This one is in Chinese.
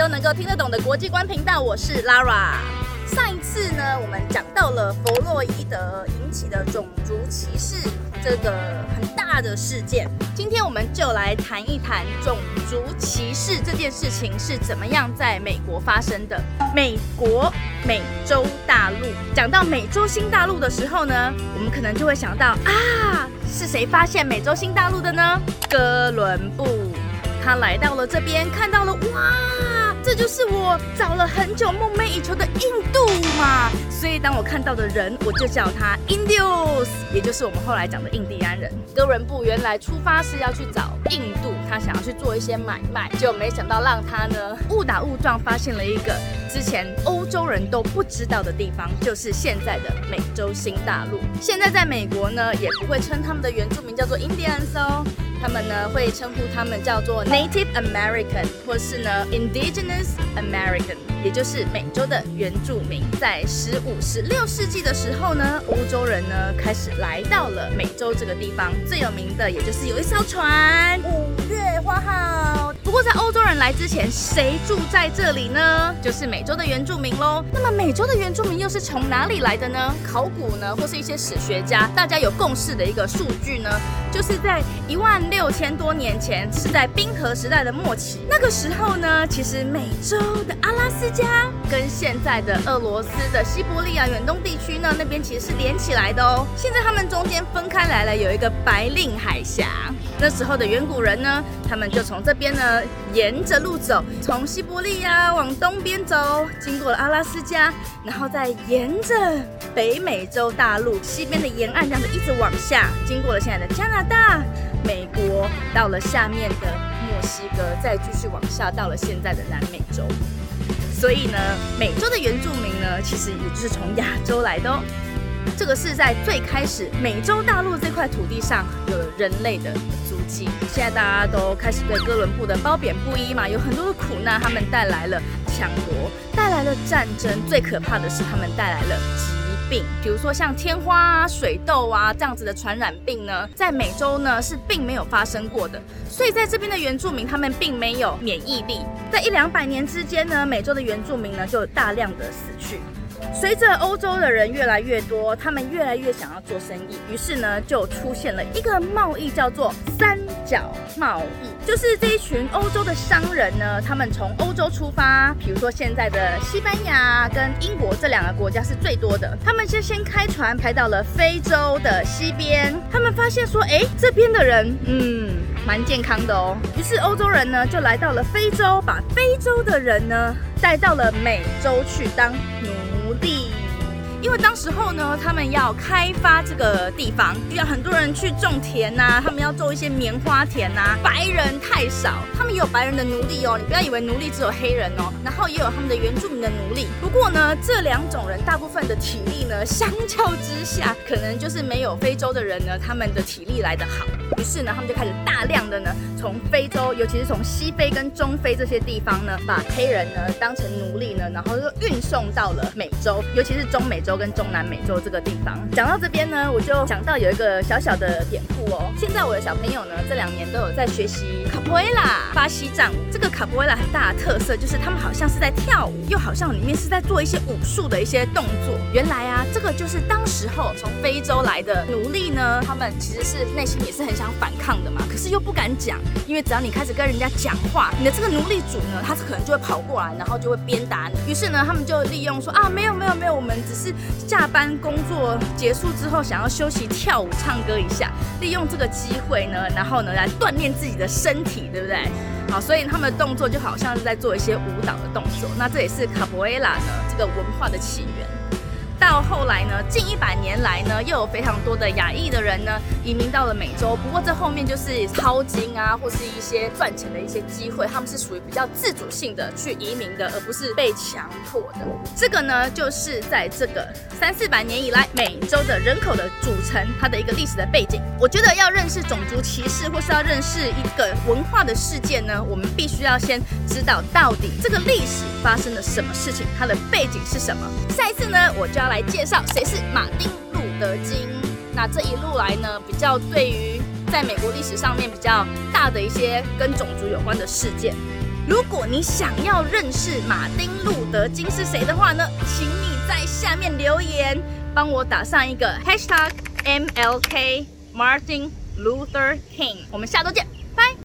都能够听得懂的国际观频道，我是 Lara。上一次呢，我们讲到了弗洛伊德引起的种族歧视这个很大的事件，今天我们就来谈一谈种族歧视这件事情是怎么样在美国发生的。美国美洲大陆，讲到美洲新大陆的时候呢，我们可能就会想到啊，是谁发现美洲新大陆的呢？哥伦布，他来到了这边，看到了哇。这就是我找了很久梦寐以求的印度嘛，所以当我看到的人，我就叫他 Indios，也就是我们后来讲的印第安人。哥伦布原来出发是要去找印度，他想要去做一些买卖，结果没想到让他呢误打误撞发现了一个之前欧洲人都不知道的地方，就是现在的美洲新大陆。现在在美国呢，也不会称他们的原住民叫做 Indians 哦。他们呢会称呼他们叫做 Native American，或是呢 Indigenous American，也就是美洲的原住民。在十五、十六世纪的时候呢，欧洲人呢开始来到了美洲这个地方。最有名的也就是有一艘船——五月花号。不过在欧洲人来之前，谁住在这里呢？就是美洲的原住民喽。那么美洲的原住民又是从哪里来的呢？考古呢，或是一些史学家，大家有共识的一个数据呢，就是在一万。六千多年前是在冰河时代的末期，那个时候呢，其实美洲的阿拉斯加跟现在的俄罗斯的西伯利亚远东地区呢，那边其实是连起来的哦。现在他们中间分开来了，有一个白令海峡。那时候的远古人呢，他们就从这边呢沿着路走，从西伯利亚往东边走，经过了阿拉斯加，然后再沿着北美洲大陆西边的沿岸这样子一直往下，经过了现在的加拿大。美国到了下面的墨西哥，再继续往下到了现在的南美洲，所以呢，美洲的原住民呢，其实也就是从亚洲来的哦。这个是在最开始美洲大陆这块土地上有人类的足迹。现在大家都开始对哥伦布的褒贬不一嘛，有很多的苦难，他们带来了抢夺，带来了战争，最可怕的是他们带来了。病，比如说像天花啊、水痘啊这样子的传染病呢，在美洲呢是并没有发生过的，所以在这边的原住民他们并没有免疫力，在一两百年之间呢，美洲的原住民呢就大量的死去。随着欧洲的人越来越多，他们越来越想要做生意，于是呢，就出现了一个贸易，叫做三角贸易。就是这一群欧洲的商人呢，他们从欧洲出发，比如说现在的西班牙跟英国这两个国家是最多的。他们先先开船开到了非洲的西边，他们发现说，哎，这边的人，嗯，蛮健康的哦。于是欧洲人呢，就来到了非洲，把非洲的人呢带到了美洲去当奴。隶，因为当时候呢，他们要开发这个地方，需要很多人去种田呐，他们要做一些棉花田呐。白人太少，他们也有白人的奴隶哦，你不要以为奴隶只有黑人哦，然后也有他们的原住民的奴隶。不过呢，这两种人大部分的体力呢，相较之下，可能就是没有非洲的人呢，他们的体力来得好。于是呢，他们就开始大量的呢，从非洲，尤其是从西非跟中非这些地方呢，把黑人呢当成奴隶呢，然后又运送到了美洲，尤其是中美洲跟中南美洲这个地方。讲到这边呢，我就想到有一个小小的典故哦。现在我的小朋友呢，这两年都有在学习卡波埃拉巴西战舞。这个卡波埃拉很大的特色就是他们好像是在跳舞，又好像里面是在做一些武术的一些动作。原来啊，这个就是当时候从非洲来的奴隶呢，他们其实是内心也是很。想反抗的嘛，可是又不敢讲，因为只要你开始跟人家讲话，你的这个奴隶主呢，他可能就会跑过来，然后就会鞭打你。于是呢，他们就利用说啊，没有没有没有，我们只是下班工作结束之后想要休息跳舞唱歌一下，利用这个机会呢，然后呢来锻炼自己的身体，对不对？好，所以他们的动作就好像是在做一些舞蹈的动作。那这也是卡波埃拉呢这个文化的起源。到后来呢，近一百年来呢，又有非常多的亚裔的人呢移民到了美洲。不过这后面就是淘金啊，或是一些赚钱的一些机会，他们是属于比较自主性的去移民的，而不是被强迫的。这个呢，就是在这个三四百年以来美洲的人口的组成，它的一个历史的背景。我觉得要认识种族歧视，或是要认识一个文化的事件呢，我们必须要先知道到底这个历史发生了什么事情，它的背景是什么。下一次呢，我就要。来介绍谁是马丁路德金。那这一路来呢比较对于在美国历史上面比较大的一些跟种族有关的事件。如果你想要认识马丁路德金是谁的话呢请你在下面留言帮我打上一个 hashtag mlk martin luther king 我们下周见拜。